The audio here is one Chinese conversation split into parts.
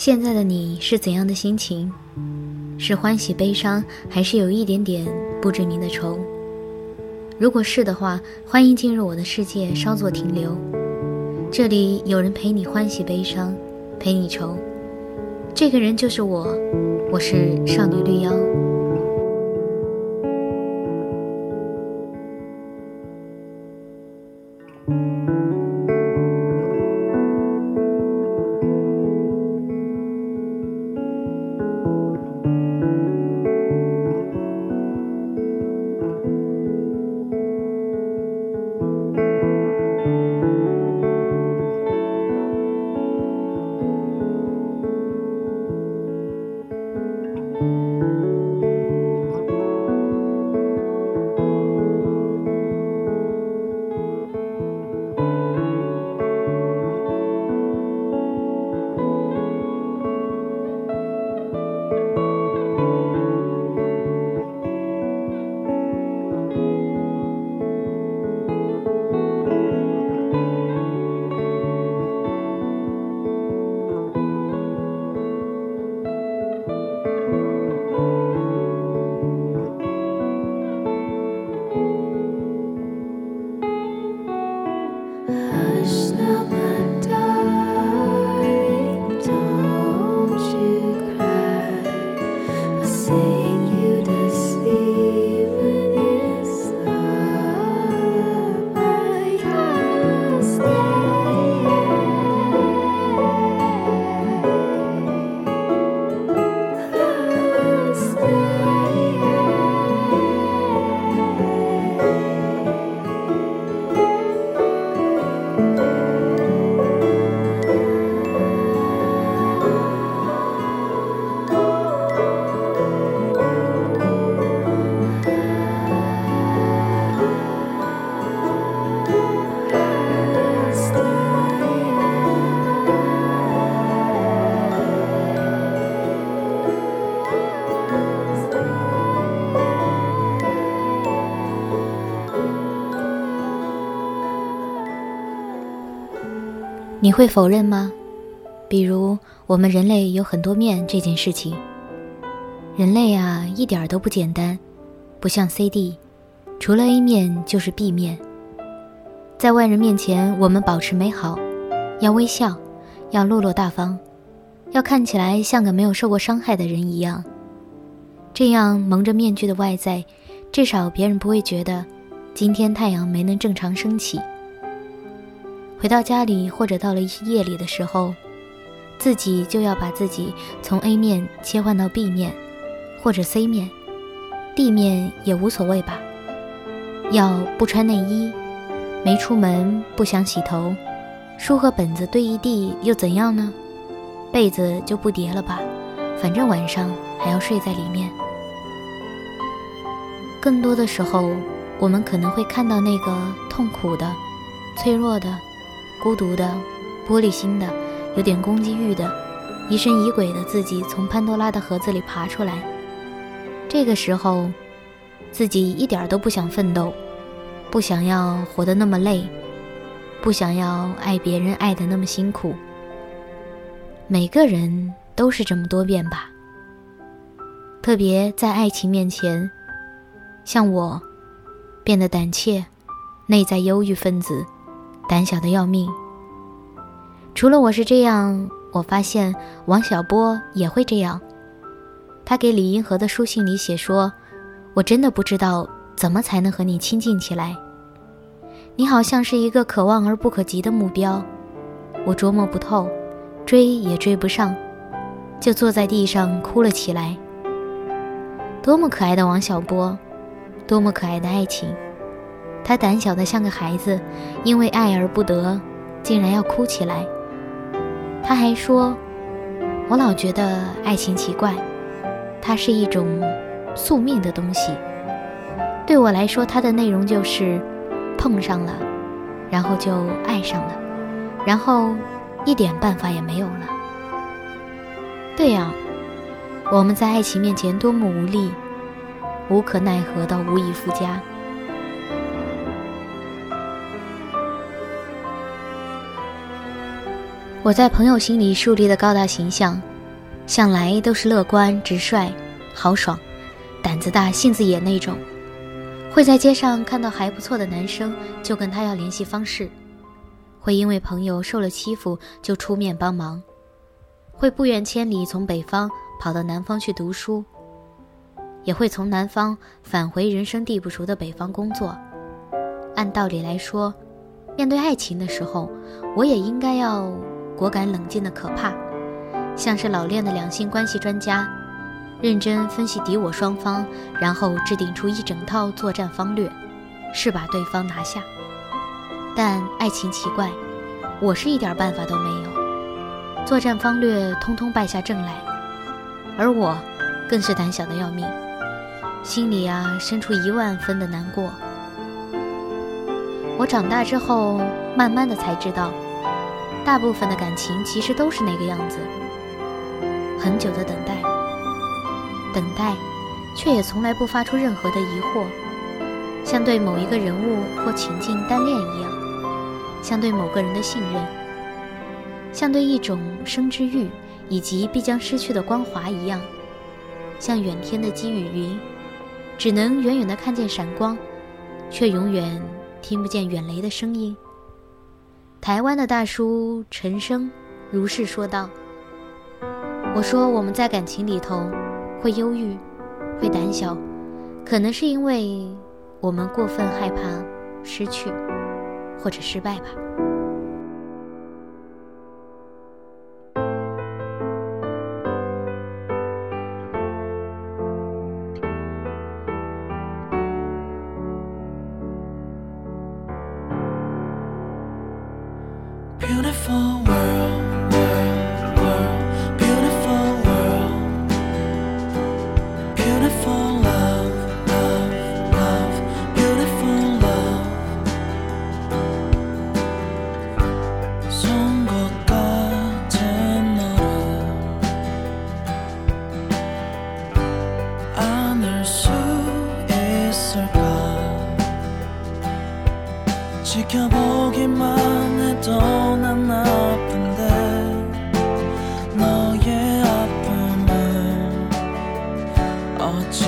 现在的你是怎样的心情？是欢喜悲伤，还是有一点点不知名的愁？如果是的话，欢迎进入我的世界，稍作停留。这里有人陪你欢喜悲伤，陪你愁。这个人就是我，我是少女绿妖。say. 你会否认吗？比如我们人类有很多面这件事情。人类啊，一点都不简单，不像 CD，除了 A 面就是 B 面。在外人面前，我们保持美好，要微笑，要落落大方，要看起来像个没有受过伤害的人一样。这样蒙着面具的外在，至少别人不会觉得今天太阳没能正常升起。回到家里，或者到了夜里的时候，自己就要把自己从 A 面切换到 B 面，或者 C 面，D 面也无所谓吧。要不穿内衣，没出门，不想洗头，书和本子堆一地又怎样呢？被子就不叠了吧，反正晚上还要睡在里面。更多的时候，我们可能会看到那个痛苦的、脆弱的。孤独的、玻璃心的、有点攻击欲的、疑神疑鬼的自己从潘多拉的盒子里爬出来。这个时候，自己一点都不想奋斗，不想要活得那么累，不想要爱别人爱得那么辛苦。每个人都是这么多变吧。特别在爱情面前，像我，变得胆怯，内在忧郁分子。胆小的要命。除了我是这样，我发现王小波也会这样。他给李银河的书信里写说：“我真的不知道怎么才能和你亲近起来。你好像是一个可望而不可及的目标，我琢磨不透，追也追不上，就坐在地上哭了起来。多么可爱的王小波，多么可爱的爱情。”他胆小的像个孩子，因为爱而不得，竟然要哭起来。他还说：“我老觉得爱情奇怪，它是一种宿命的东西。对我来说，它的内容就是碰上了，然后就爱上了，然后一点办法也没有了。对呀，我们在爱情面前多么无力，无可奈何到无以复加。”我在朋友心里树立的高大形象，向来都是乐观、直率、豪爽、胆子大、性子野那种。会在街上看到还不错的男生，就跟他要联系方式；会因为朋友受了欺负就出面帮忙；会不远千里从北方跑到南方去读书；也会从南方返回人生地不熟的北方工作。按道理来说，面对爱情的时候，我也应该要果敢冷静的可怕，像是老练的两性关系专家。认真分析敌我双方，然后制定出一整套作战方略，是把对方拿下。但爱情奇怪，我是一点办法都没有，作战方略通通败下阵来，而我更是胆小的要命，心里啊生出一万分的难过。我长大之后，慢慢的才知道，大部分的感情其实都是那个样子，很久的等待。等待，却也从来不发出任何的疑惑，像对某一个人物或情境单恋一样，像对某个人的信任，像对一种生之欲以及必将失去的光华一样，像远天的积雨云，只能远远的看见闪光，却永远听不见远雷的声音。台湾的大叔陈升如是说道：“我说我们在感情里头。”会忧郁，会胆小，可能是因为我们过分害怕失去或者失败吧。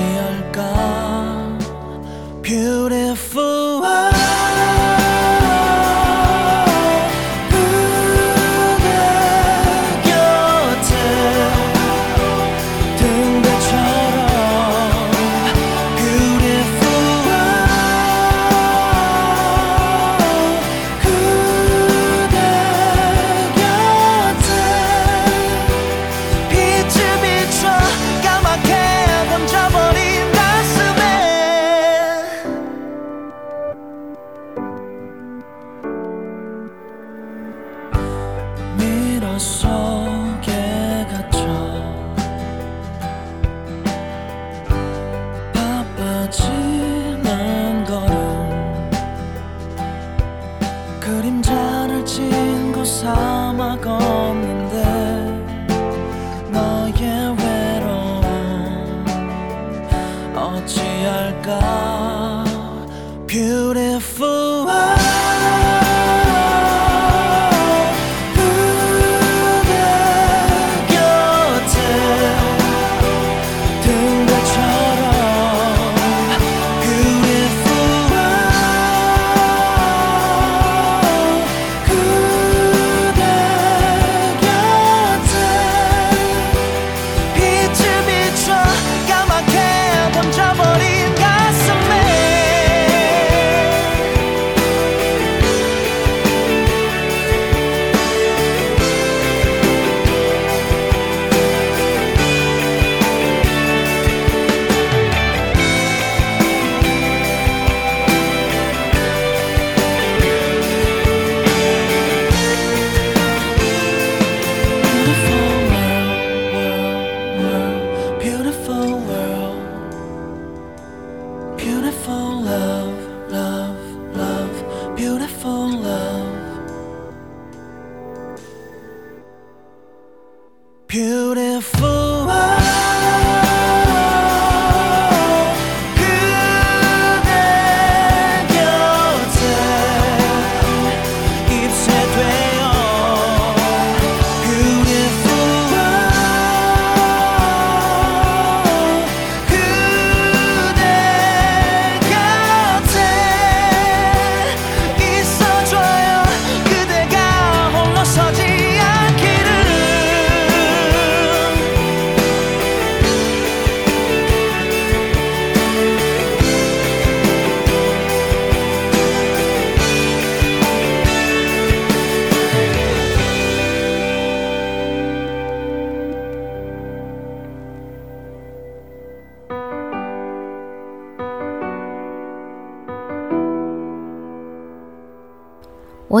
어찌할까 beautiful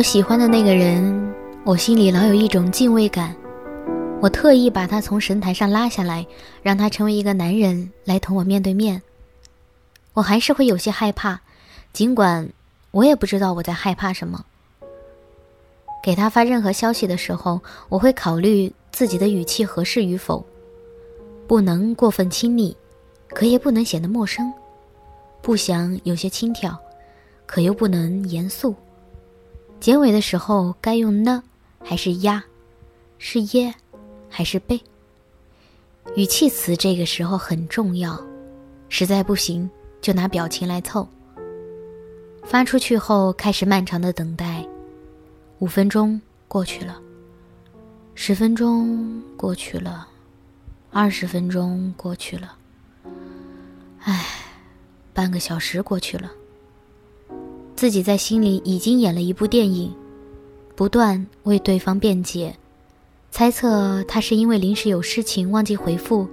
我喜欢的那个人，我心里老有一种敬畏感。我特意把他从神台上拉下来，让他成为一个男人来同我面对面。我还是会有些害怕，尽管我也不知道我在害怕什么。给他发任何消息的时候，我会考虑自己的语气合适与否，不能过分亲密，可也不能显得陌生；不想有些轻佻，可又不能严肃。结尾的时候该用呢还是呀？是耶还是贝？语气词这个时候很重要，实在不行就拿表情来凑。发出去后开始漫长的等待。五分钟过去了，十分钟过去了，二十分钟过去了，唉，半个小时过去了。自己在心里已经演了一部电影，不断为对方辩解，猜测他是因为临时有事情忘记回复，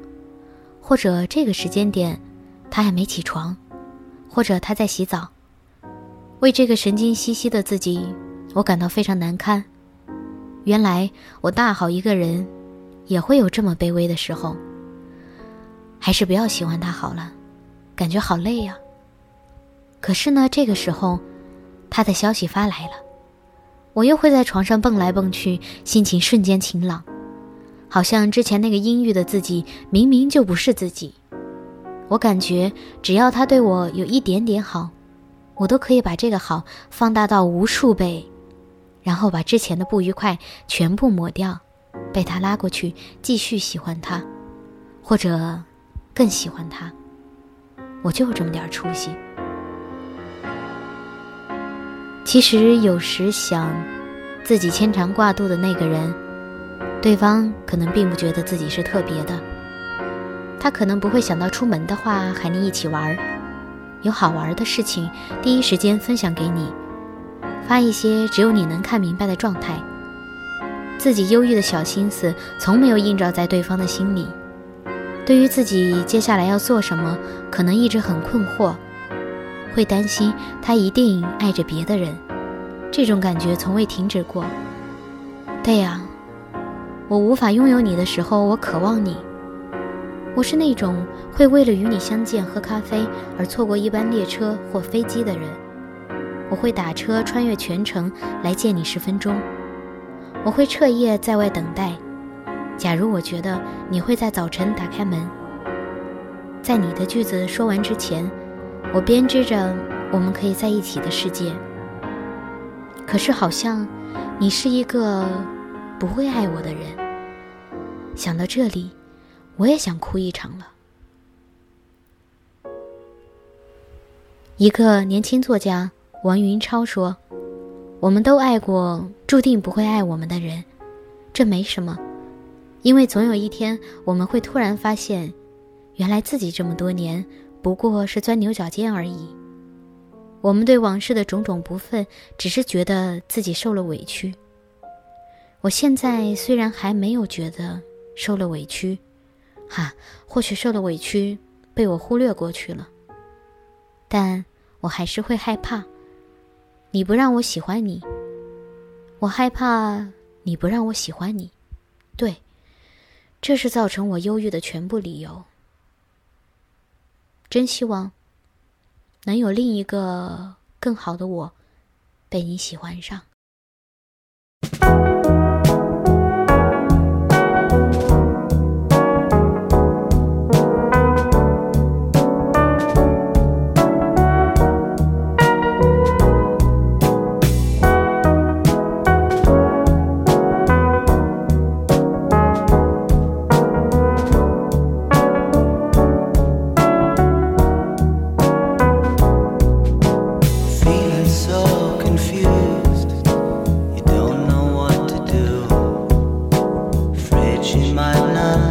或者这个时间点他还没起床，或者他在洗澡，为这个神经兮兮的自己。我感到非常难堪。原来我大好一个人，也会有这么卑微的时候。还是不要喜欢他好了，感觉好累呀。可是呢，这个时候，他的消息发来了，我又会在床上蹦来蹦去，心情瞬间晴朗，好像之前那个阴郁的自己明明就不是自己。我感觉只要他对我有一点点好，我都可以把这个好放大到无数倍。然后把之前的不愉快全部抹掉，被他拉过去继续喜欢他，或者更喜欢他。我就这么点出息。其实有时想，自己牵肠挂肚的那个人，对方可能并不觉得自己是特别的。他可能不会想到出门的话喊你一起玩，有好玩的事情第一时间分享给你。发一些只有你能看明白的状态，自己忧郁的小心思从没有映照在对方的心里。对于自己接下来要做什么，可能一直很困惑，会担心他一定爱着别的人，这种感觉从未停止过。对呀，我无法拥有你的时候，我渴望你。我是那种会为了与你相见喝咖啡而错过一班列车或飞机的人。我会打车穿越全城来见你十分钟，我会彻夜在外等待。假如我觉得你会在早晨打开门，在你的句子说完之前，我编织着我们可以在一起的世界。可是好像你是一个不会爱我的人。想到这里，我也想哭一场了。一个年轻作家。王云超说：“我们都爱过注定不会爱我们的人，这没什么，因为总有一天我们会突然发现，原来自己这么多年不过是钻牛角尖而已。我们对往事的种种不忿，只是觉得自己受了委屈。我现在虽然还没有觉得受了委屈，哈，或许受了委屈被我忽略过去了，但我还是会害怕。”你不让我喜欢你，我害怕你不让我喜欢你，对，这是造成我忧郁的全部理由。真希望能有另一个更好的我被你喜欢上。she might not